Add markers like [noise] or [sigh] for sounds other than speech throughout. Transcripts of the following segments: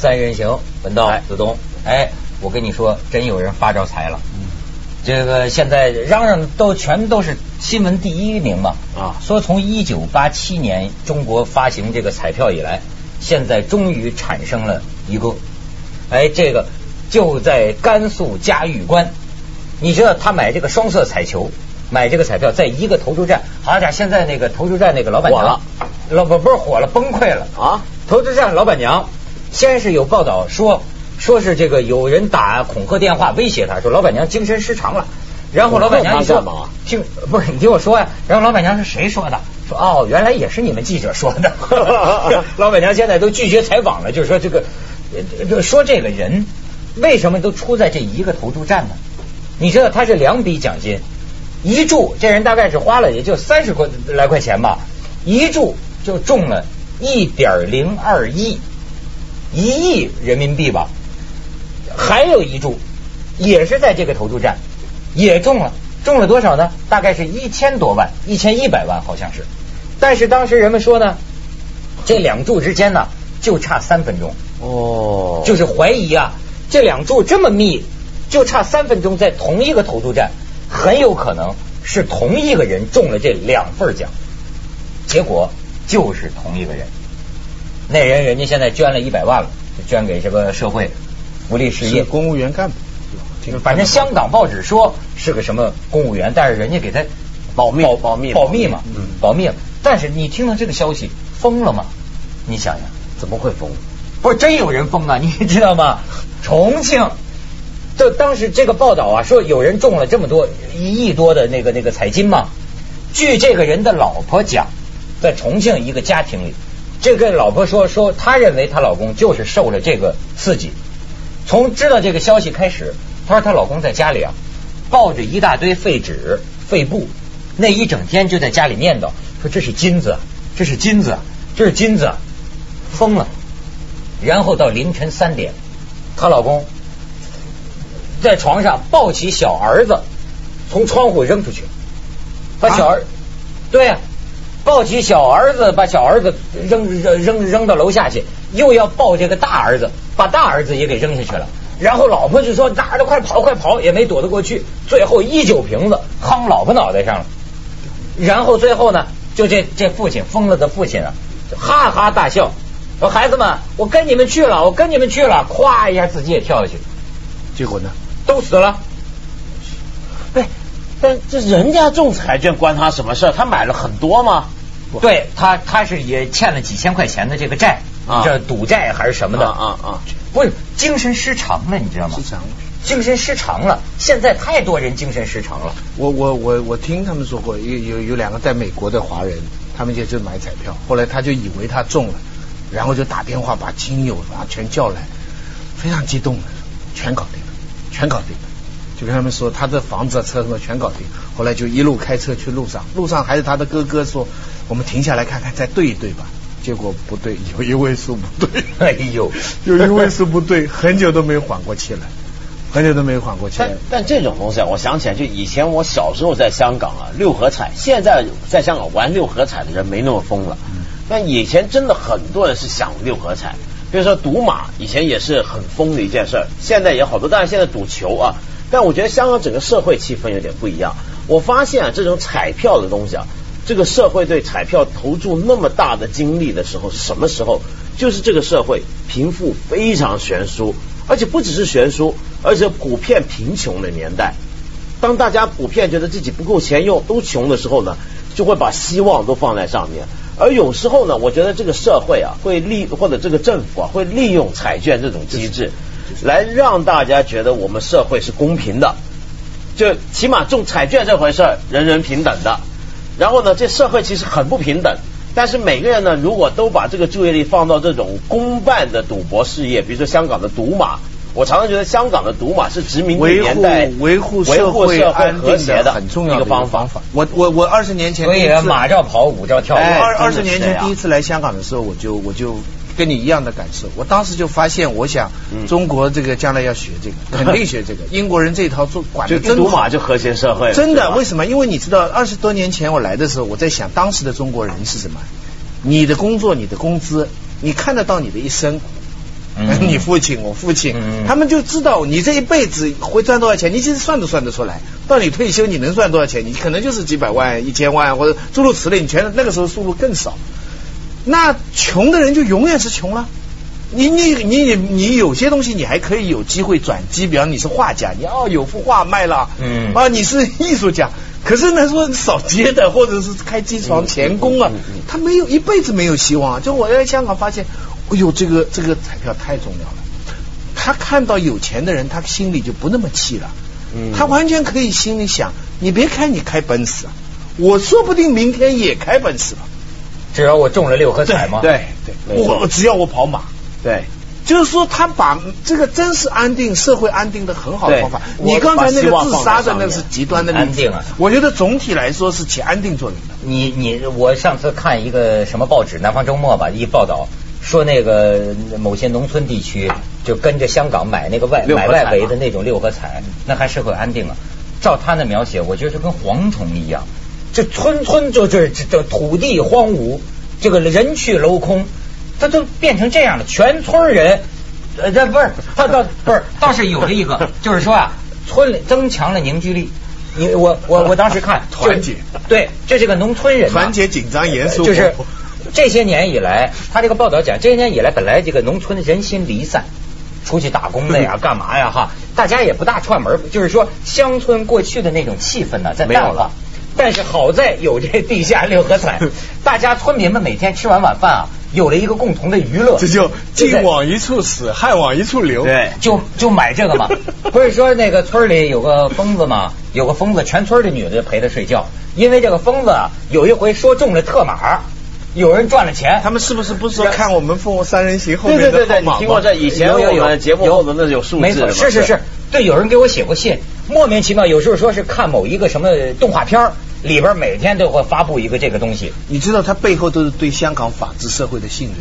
三人行，文道子东。哎，我跟你说，真有人发着财了。这个现在嚷嚷都全都是新闻第一名嘛。啊说从一九八七年中国发行这个彩票以来，现在终于产生了一个，哎，这个就在甘肃嘉峪关。你知道他买这个双色彩球，买这个彩票，在一个投注站，好家伙，现在那个投注站那个老板娘火了，老不不是火了，崩溃了啊！投注站老板娘先是有报道说，说是这个有人打恐吓电话威胁他，说老板娘精神失常了。然后老板娘一说恐吓他干嘛，听不是你听我说呀、然后老板娘是谁说的？说哦，原来也是你们记者说的。[laughs] 老板娘现在都拒绝采访了，就是说这个，呃就说这个人为什么都出在这一个投注站呢？你知道他是两笔奖金，一注这人大概是花了也就三十块来块钱吧，一注就中了一点零二亿，一亿人民币吧。还有一注也是在这个投注站，也中了，中了多少呢？大概是一千多万，一千一百万好像是。但是当时人们说呢，这两注之间呢就差三分钟，哦，就是怀疑啊，这两注这么密，就差三分钟在同一个投注站，很有可能是同一个人中了这两份奖，结果就是同一个人。那人人家现在捐了一百万了，就捐给这个社会福利事业是。公务员干部，挺反正香港报纸说是个什么公务员，但是人家给他保密保保密保密嘛，嗯保密了。但是你听到这个消息疯了吗？你想想，怎么会疯？不是真有人疯啊，你 [laughs] 知道吗？重庆，就当时这个报道啊，说有人中了这么多一亿多的那个那个彩金嘛。据这个人的老婆讲，在重庆一个家庭里，这个老婆说说，她认为她老公就是受了这个刺激。从知道这个消息开始，她说她老公在家里啊，抱着一大堆废纸、废布，那一整天就在家里念叨，说这是金子，这是金子，这是金子，疯了。然后到凌晨三点，她老公在床上抱起小儿子，从窗户扔出去，把小儿，对呀、抱起小儿子，把小儿子扔扔扔扔到楼下去，又要抱这个大儿子，把大儿子也给扔下去了。然后老婆就说：“大儿子快跑，快跑！”也没躲得过去。最后一酒瓶子夯老婆脑袋上了。然后最后呢，就这这父亲疯了的父亲啊，就哈哈大笑，说：“孩子们，我跟你们去了，我跟你们去了。”咵一下自己也跳下去，结果呢？都死了。哎，但这人家中彩券关他什么事儿？他买了很多吗？对他，他是也欠了几千块钱的这个债，啊这赌债还是什么的啊啊啊！不是精神失常了，你知道吗？失常了精神失常了。现在太多人精神失常了。我我我我听他们说过，有有有两个在美国的华人，他们就是买彩票，后来他就以为他中了，然后就打电话把亲友啊全叫来，非常激动的，全搞定了，全搞定了。就跟他们说他的房子啊、车什么全搞定，后来就一路开车去路上，路上还是他的哥哥说，我们停下来看看，再对一对吧。结果不对，有一位数不对，[laughs] 哎呦，有一位数不对，很久都没缓过气来，很久都没缓过气来但。但这种东西啊，我想起来，就以前我小时候在香港啊，六合彩，现在在香港玩六合彩的人没那么疯了。但以前真的很多人是想六合彩，比如说赌马，以前也是很疯的一件事儿，现在也好多，但是现在赌球啊，但我觉得香港整个社会气氛有点不一样。我发现啊，这种彩票的东西啊，这个社会对彩票投注那么大的精力的时候是什么时候？就是这个社会贫富非常悬殊，而且不只是悬殊，而且普遍贫穷的年代。当大家普遍觉得自己不够钱用，都穷的时候呢，就会把希望都放在上面。而有时候呢，我觉得这个社会啊，会利或者这个政府啊，会利用彩券这种机制，来让大家觉得我们社会是公平的，就起码中彩券这回事儿，人人平等的。然后呢，这社会其实很不平等。但是每个人呢，如果都把这个注意力放到这种公办的赌博事业，比如说香港的赌马，我常常觉得香港的赌马是殖民地维护年代维护维社会护社会安定和谐的很重要的一个方方法。我我我二十年前所以啊第一次马照跑，舞照跳。哎二二十年前第一次来香港的时候，我就我就跟你一样的感受。我当时就发现，我想嗯中国这个将来要学这个，[laughs] 肯定学这个。英国人这一套做管就的真好马就和谐社会，真的，为什么？因为你知道，二十多年前我来的时候，我在想当时的中国人是什么？你的工作，你的工资，你看得到你的一生，嗯 [laughs] 你父亲我父亲，嗯他们就知道你这一辈子会赚多少钱，你其实算都算得出来。到你退休你能赚多少钱？你可能就是几百万、一千万或者诸如此类，你全那个时候收入更少。那穷的人就永远是穷了。你你你你你有些东西你还可以有机会转机，比方你是画家，你要有幅画卖了，嗯啊你是艺术家，可是呢说扫街的或者是开机床钳工啊他没有一辈子没有希望啊。就我在香港发现，哎呦这个这个彩票太重要了。他看到有钱的人，他心里就不那么气了，嗯他完全可以心里想，你别看你开奔驰啊，我说不定明天也开奔驰了。只要我中了六合彩吗？对对，我只要我跑马。对，就是说，他把这个真是安定社会安定的很好的方法。你刚才那个自杀的那个是极端的例子，安定啊我觉得总体来说是起安定作用的。你你我上次看一个什么报纸《南方周末》吧，一报道说那个某些农村地区就跟着香港买那个外买外围的那种六合彩，那还是会安定啊。照他那描写，我觉得就跟蝗虫一样，这村村就这这这土地荒芜，这个人去楼空，它都变成这样了，全村人。呃，这不是他倒不是，倒是有了一个，就是说啊，村里增强了凝聚力。你我我我当时看 [laughs] 团结，对，这是个农村人嘛，团结、紧张、严肃，就是这些年以来，他这个报道讲，这些年以来，本来这个农村人心离散，出去打工的呀，[laughs] 干嘛呀哈，大家也不大串门，就是说乡村过去的那种气氛呢，在没有了。但是好在有这地下六合彩，[laughs] 大家村民们每天吃完晚饭啊，有了一个共同的娱乐，这就对不对？近往一处死，汉往一处流。对 [laughs] 就就买这个嘛。[laughs] 不是说那个村里有个疯子嘛，有个疯子，全村的女的陪他睡觉，因为这个疯子啊，有一回说中了特码，有人赚了钱，他们是不是不是说看我们《凤凰三人行》后对面对对对，你的号码吗？听过这以前有有有我们节目后头那是有数没错，字是是是，对，有人给我写过信，莫名其妙，有时候说是看某一个什么动画片儿里边每天都会发布一个这个东西，你知道他背后都是对香港法治社会的信任。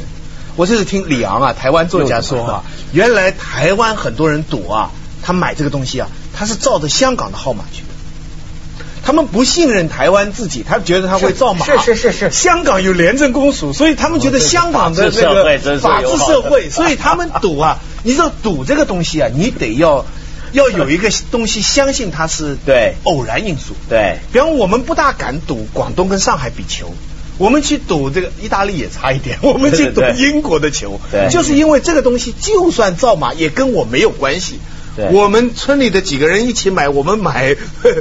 我这是听李昂啊，台湾作家说啊，[laughs] 原来台湾很多人赌啊，他买这个东西啊，他是照着香港的号码去的。他们不信任台湾自己，他觉得他会造码。是是是是香港有廉政公署，所以他们觉得香港的这个法治社会，[laughs] 所以他们赌啊。你知道赌这个东西啊，你得要要有一个东西相信它是对偶然因素。对比方我们不大敢赌广东跟上海比球，我们去赌这个意大利也差一点，[laughs] 我们去赌英国的球，对就是因为这个东西就算造马也跟我没有关系。对我们村里的几个人一起买，我们买，对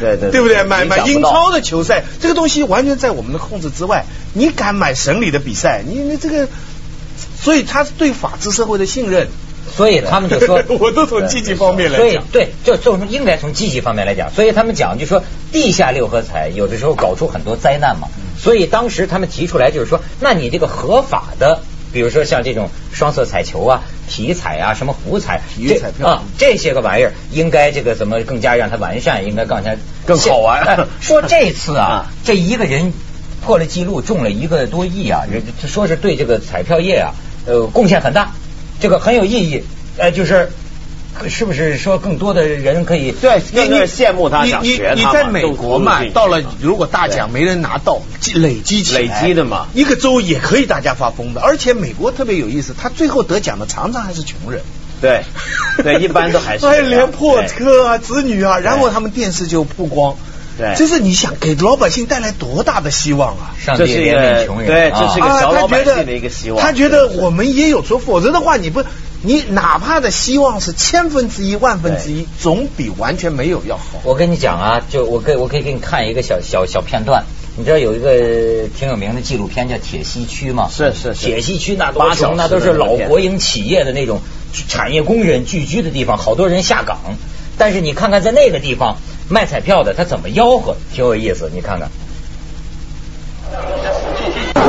对对对不对？买买英超的球赛，这个东西完全在我们的控制之外。你敢买省里的比赛，你你这个，所以他是对法治社会的信任。所以他们就说 [laughs] 我都从积极方面来讲。所以对，就从应该从积极方面来讲，所以他们讲就说地下六合彩有的时候搞出很多灾难嘛，所以当时他们提出来就是说，那你这个合法的，比如说像这种双色彩球啊、体彩啊、什么福彩、这体育彩票。啊这些个玩意儿，应该这个怎么更加让它完善，应该更加 [laughs] 更好玩。[laughs] 哎说这次啊啊，这一个人破了记录，中了一个多亿啊，人说是对这个彩票业啊，呃，贡献很大，这个很有意义，呃，就是。是不是说更多的人可以对，那个羡慕他想学他在美国嘛，到了如果大奖没人拿到，积累积起来累积的嘛一个州也可以大家发疯的。而且美国特别有意思，他最后得奖的常常还是穷人。对对，一般都还是还有 [laughs] 连破车啊、子女啊，然后他们电视就曝光。对这是你想给老百姓带来多大的希望啊！上帝怜悯穷人，对啊这是一个小老百姓的一个希望他觉得我们也有错，否则的话，你不，你哪怕的希望是千分之一、万分之一，总比完全没有要好。我跟你讲啊，就我可我可以给你看一个小小小片段。你知道有一个挺有名的纪录片叫《铁西区》吗？是是是铁西区那八成，那都是老国营企业的那种产业工人聚居的地方，好多人下岗。但是你看看在那个地方卖彩票的，他怎么吆喝，挺有意思。你看看。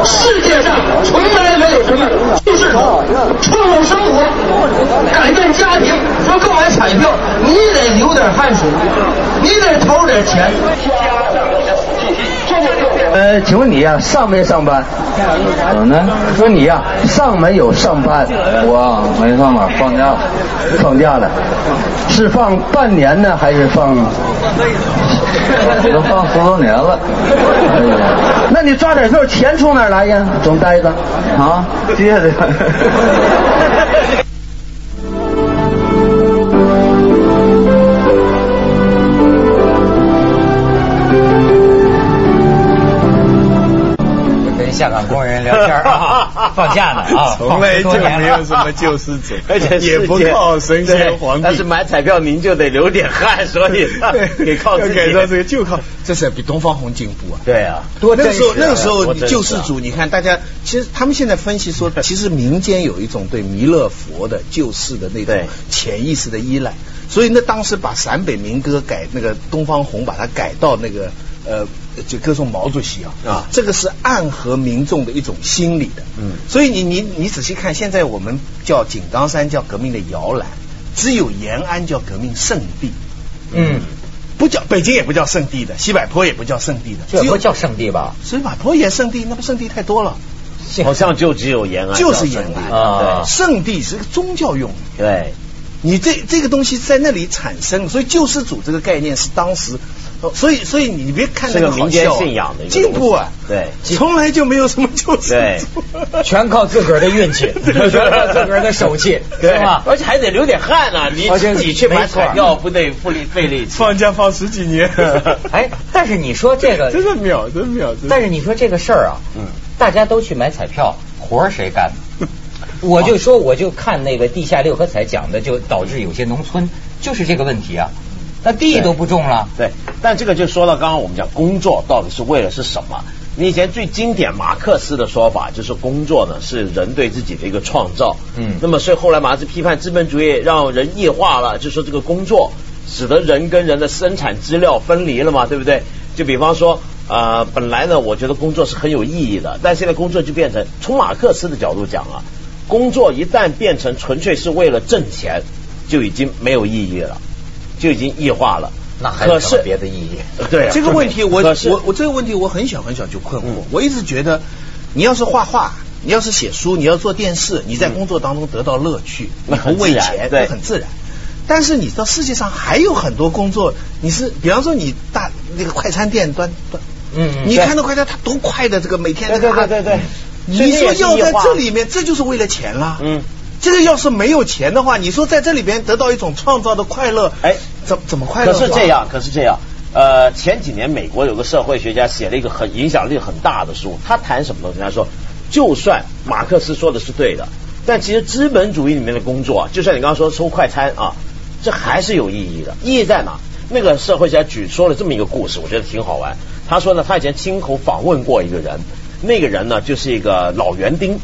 世界上从来没有什么就是从、创造生活、改变家庭说购买彩票，你得流点汗水，你得投点钱。呃，请问你呀、上没上班？我呢？说你呀、上没有上班？我没上班，放假了，放假了。是放半年呢，还是放？都放十多年了。哎呀，那你抓点时候钱从哪儿来呀？总呆着啊，接着。港工人聊天 [laughs] 啊，放假呢啊，从来就没有什么救世主，[laughs] 而且也不靠神仙皇帝。但是买彩票您就得流点汗，所以得靠自己。改到这个就靠，这是比东方红进步啊。对啊，多那个时候，那个时候救世主，你看大家，其实他们现在分析说，[laughs] 其实民间有一种对弥勒佛的救世的那种潜意识的依赖，所以那当时把陕北民歌改那个东方红，把它改到那个呃，就歌颂毛主席啊，啊。这个是暗合民众的一种心理的，嗯。所以你你你仔细看，现在我们叫井冈山叫革命的摇篮，只有延安叫革命圣地，嗯，不叫北京也不叫圣地的，西柏坡也不叫圣地的，只有这不叫圣地吧？西柏坡也圣地，那不圣地太多了。好。像就只有延安就是延安。啊。圣地是个宗教用。语，对。你这这个东西在那里产生，所以救世主这个概念是当时，呃所以所以你别看那是个民间信仰的进步啊，对从来就没有什么救世主，[laughs] 全靠自个儿的运气，[laughs] 全靠自个儿的手气，是吧？而且还得流点汗呢、你自己去买彩票不得费力费力气？放假放十几年，[laughs] 哎，但是你说这个，真是妙，真秒，真但是你说这个事儿啊，嗯，大家都去买彩票，活儿谁干？呢？我就说，我就看那个地下六合彩讲的，就导致有些农村就是这个问题啊，那地都不种了。对，但这个就说到刚刚我们讲工作到底是为了是什么？你以前最经典马克思的说法就是工作呢是人对自己的一个创造。嗯那么所以后来马克思批判资本主义，让人异化了，就说这个工作使得人跟人的生产资料分离了嘛，对不对？就比方说，呃，本来呢，我觉得工作是很有意义的，但现在工作就变成从马克思的角度讲啊，工作一旦变成纯粹是为了挣钱，就已经没有意义了，就已经异化了。那还可是有什么别的意义？对啊这个问题我我我这个问题我很小很小就困惑，嗯我一直觉得你要是画画。你要是写书，你要做电视，你在工作当中得到乐趣，那很你不为自然钱，对那很自然。但是你知道世界上还有很多工作，你是比方说你大那个快餐店端端，你看到快餐它多快的这个每天对对对对对你说要在这里面，面，这就是为了钱啦。嗯，这个要是没有钱的话，你说在这里边得到一种创造的快乐，哎，怎怎么快乐？可是这，样，可是这样。呃，前几年美国有个社会学家写了一个很影响力很大的书，他谈什么东西？他说，就算马克思说的是对的，但其实资本主义里面的工作啊，就像你刚刚说收快餐啊，这还是有意义的。意义在哪？那个社会学家举说了这么一个故事，我觉得挺好玩。他说呢，他以前亲口访问过一个人，那个人呢就是一个老园丁，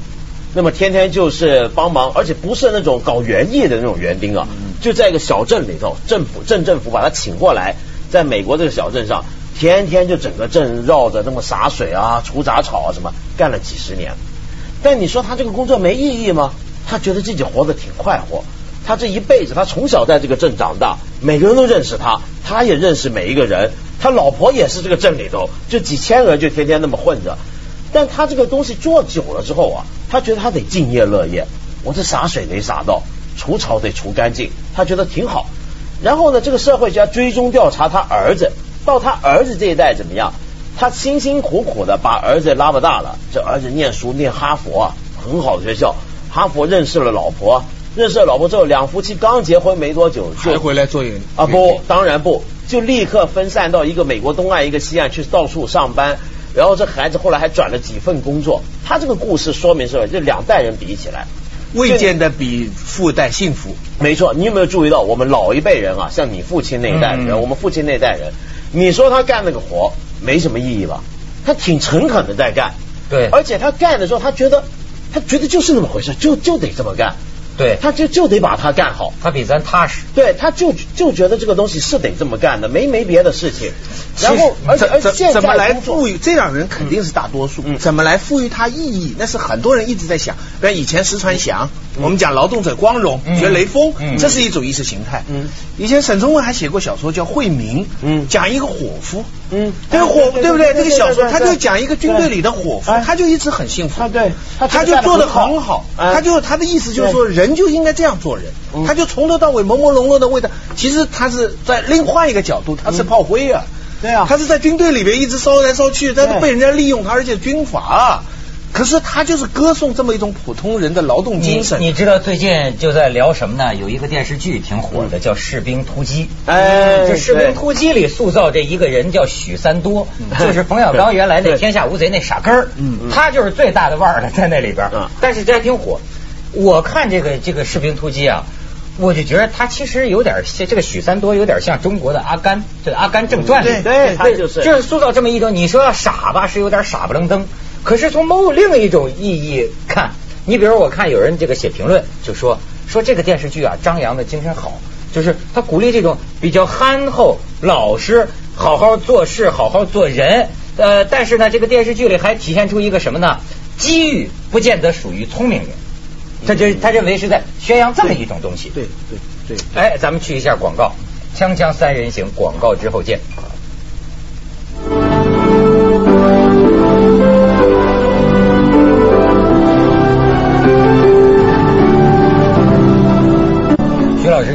那么天天就是帮忙，而且不是那种搞园艺的那种园丁啊，就在一个小镇里头，政府镇政府把他请过来，在美国这个小镇上，天天就整个镇绕着那么洒水啊、除杂草啊什么，干了几十年。但你说他这个工作没意义吗？他觉得自己活得挺快活。他这一辈子，他从小在这个镇长大，每个人都认识他，他也认识每一个人。他老婆也是这个镇里头，就几千人就天天那么混着。但他这个东西做久了之后啊，他觉得他得敬业乐业，我这洒水得洒到，除草得除干净，他觉得挺好。然后呢，这个社会家追踪调查他儿子，到他儿子这一代怎么样？他辛辛苦苦的把儿子拉巴大了，这儿子念书念哈佛啊，很好的学校，哈佛认识了老婆，认识了老婆之后，两夫妻刚结婚没多久就还回来做演啊不，当然不，就立刻分散到一个美国东岸一个西岸去到处上班，然后这孩子后来还转了几份工作。他这个故事说明什么，这两代人比起来，未见得比父代幸福。没错，你有没有注意到我们老一辈人啊，像你父亲那一代人，嗯我们父亲那代人，你说他干那个活没什么意义吧？他挺诚恳的在干，对而且他干的时候，他觉得他觉得就是那么回事，就就得这么干，对，他就就得把它干好。他比咱踏实。对，他就就觉得这个东西是得这么干的，没没别的事情。然后，而且而且现怎么来赋予这样人肯定是大多数。嗯怎么来赋予他意义？那是很多人一直在想。比如以前石传祥，我们讲劳动者光荣，嗯学雷锋嗯，这是一种意识形态。嗯以前沈从文还写过小说叫《惠民》，嗯讲一个伙夫。嗯这个伙对不对？这个小说他就讲一个军队里的伙夫哎，他就一直很幸福。他对他就做的很很好。哎他就他的意思就是说，人就应该这样做人嗯。他就从头到尾朦朦胧胧的为他，其实他是在另换一个角度，他是炮灰啊。对啊他是在军队里边一直烧来烧去，他是被人家利用他，而且军阀啊。可是他就是歌颂这么一种普通人的劳动精神。你知道最近就在聊什么呢？有一个电视剧挺火的，叫《士兵突击》。哎，这《士兵突击》里塑造这一个人叫许三多，就是冯小刚原来那天下无贼那傻根儿。嗯，他就是最大的腕儿了，在那里边。嗯，但是这还挺火。我看这个这个《士兵突击》啊。我就觉得他其实有点像这个许三多，有点像中国的阿甘，这《阿甘正传》里，对，他就是就是塑造这么一种。你说傻吧，是有点傻不愣登。可是从某另一种意义看，你比如我看有人这个写评论，就说说这个电视剧啊，张扬的精神好，就是他鼓励这种比较憨厚、老实、好好做事、好好做人。呃，但是呢，这个电视剧里还体现出一个什么呢？机遇不见得属于聪明人。他这他认为是在宣扬这么一种东西。对对对。哎，咱们去一下广告，锵锵三人行，广告之后见。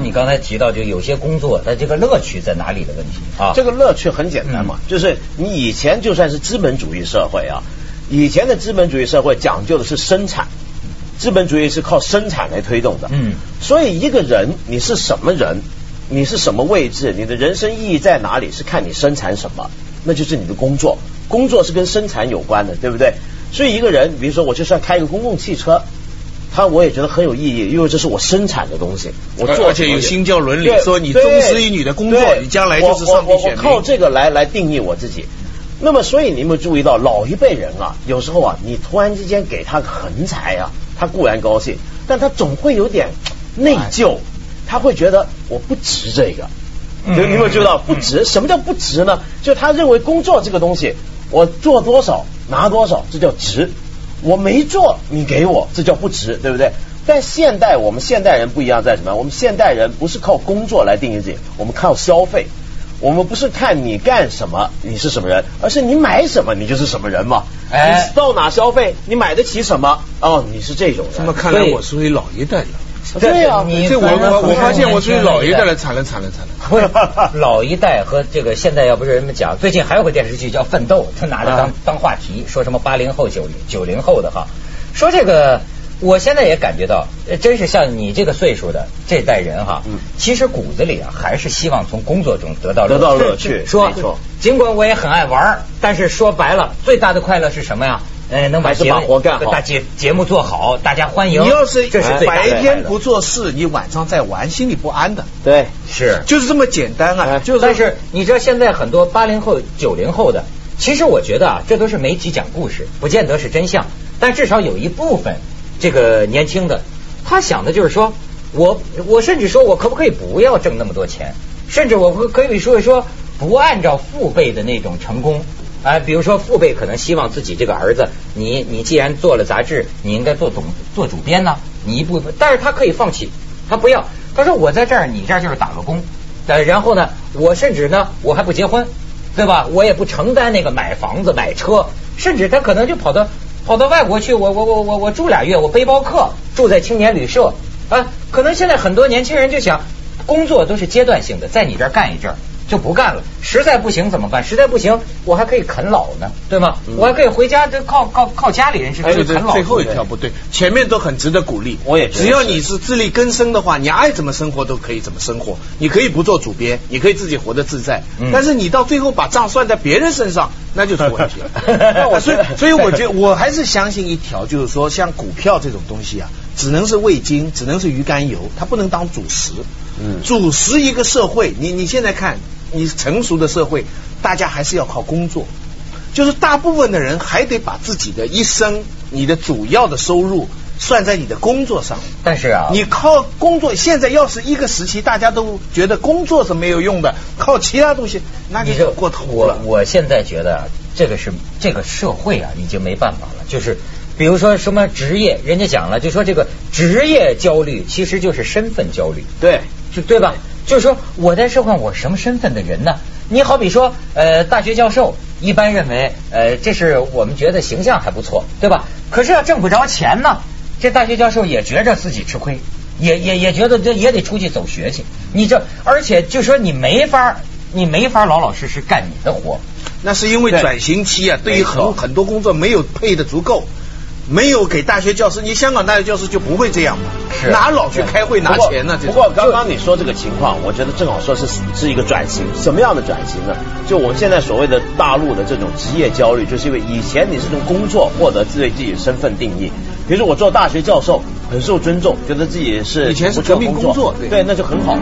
你刚才提到就有些工作，它这个乐趣在哪里的问题啊？这个乐趣很简单嘛，就是你以前就算是资本主义社会啊，以前的资本主义社会讲究的是生产。资本主义是靠生产来推动的，嗯，所以一个人你是什么人，你是什么位置，你的人生意义在哪里，是看你生产什么，那就是你的工作，工作是跟生产有关的，对不对？所以一个人，比如说我就算开一个公共汽车，他我也觉得很有意义，因为这是我生产的东西，我做而且有新教伦理，说你忠实于女的工作，你将来就是上帝选民，靠这个来来定义我自己。那么，所以你有没有注意到，老一辈人啊，有时候啊，你突然之间给他个横财啊。他固然高兴，但他总会有点内疚，他会觉得我不值这个。你有没有注意到不值？什么叫不值呢？就他认为工作这个东西，我做多少拿多少，这叫值；我没做，你给我，这叫不值，对不对？但现代我们现代人不一样，在什么？我们现代人不是靠工作来定义自己，我们靠消费。我们不是看你干什么，你是什么人，而是你买什么，你就是什么人嘛。哎，到哪消费，你买得起什么？哦，你是这种人。那么看来，我属于老一代的。对呀，你这我我我发现我属于老一代的，惨了惨了惨了。[laughs] 老一代和这个现在要不是人们讲，最近还有个电视剧叫《奋斗》，他拿着当当话题，说什么八零后、九零九零后的哈，说这个。我现在也感觉到，真是像你这个岁数的这代人哈，其实骨子里啊还是希望从工作中得到得到乐趣。说，尽管我也很爱玩，但是说白了，最大的快乐是什么呀？呃，能把节目干好，把节节目做好，大家欢迎。你要是这是白天不做事，你晚上在玩，心里不安的。对，是，就是这么简单啊。就是，但是你知道现在很多八零后、九零后的，其实我觉得啊，这都是媒体讲故事，不见得是真相，但至少有一部分。这个年轻的，他想的就是说，我我甚至说我可不可以不要挣那么多钱，甚至我可以说一说不按照父辈的那种成功，哎，比如说父辈可能希望自己这个儿子，你你既然做了杂志，你应该做总做主编呢，你一部分，但是他可以放弃，他不要，他说我在这儿，你这儿就是打个工，呃，然后呢，我甚至呢，我还不结婚，对吧？我也不承担那个买房子买车，甚至他可能就跑到。跑到外国去，我我我我我住俩月，我背包客住在青年旅社啊。可能现在很多年轻人就想，工作都是阶段性的，在你这儿干一阵儿就不干了。实在不行怎么办？实在不行，我还可以啃老呢，对吗？我还可以回家，这靠靠靠家里人是可以啃老。最后一条不对，前面都很值得鼓励。我也只要你是自力更生的话，你爱怎么生活都可以怎么生活。你可以不做主编，你可以自己活得自在。但是你到最后把账算在别人身上。那就出问题了。[laughs] 那我所以，所以我觉得我还是相信一条，就是说，像股票这种东西啊，只能是味精，只能是鱼肝油，它不能当主食。嗯，主食一个社会，你你现在看，你成熟的社会，大家还是要靠工作，就是大部分的人还得把自己的一生，你的主要的收入。算在你的工作上，但是啊，你靠工作，现在要是一个时期，大家都觉得工作是没有用的，靠其他东西，那你就过头了。我我现在觉得这个是这个社会啊，已经没办法了。就是比如说什么职业，人家讲了，就说这个职业焦虑其实就是身份焦虑，对，就对吧？就是说我在社会上我什么身份的人呢？你好比说呃，大学教授，一般认为呃，这是我们觉得形象还不错，对吧？可是要挣不着钱呢。这大学教授也觉着自己吃亏，也也也觉得这也得出去走学去。你这而且就说你没法，你没法老老实实干你的活。那是因为转型期啊，对于很很多工作没有配的足够。没有给大学教师，你香港大学教师就不会这样嘛？是哪老去开会拿钱呢？这不过刚刚你说这个情况，我觉得正好说是是一个转型，什么样的转型呢？就我们现在所谓的大陆的这种职业焦虑，就是因为以前你是从工作获得自对自己身份定义，比如说我做大学教授很受尊重，觉得自己是以前是革命工作对对，那就很好。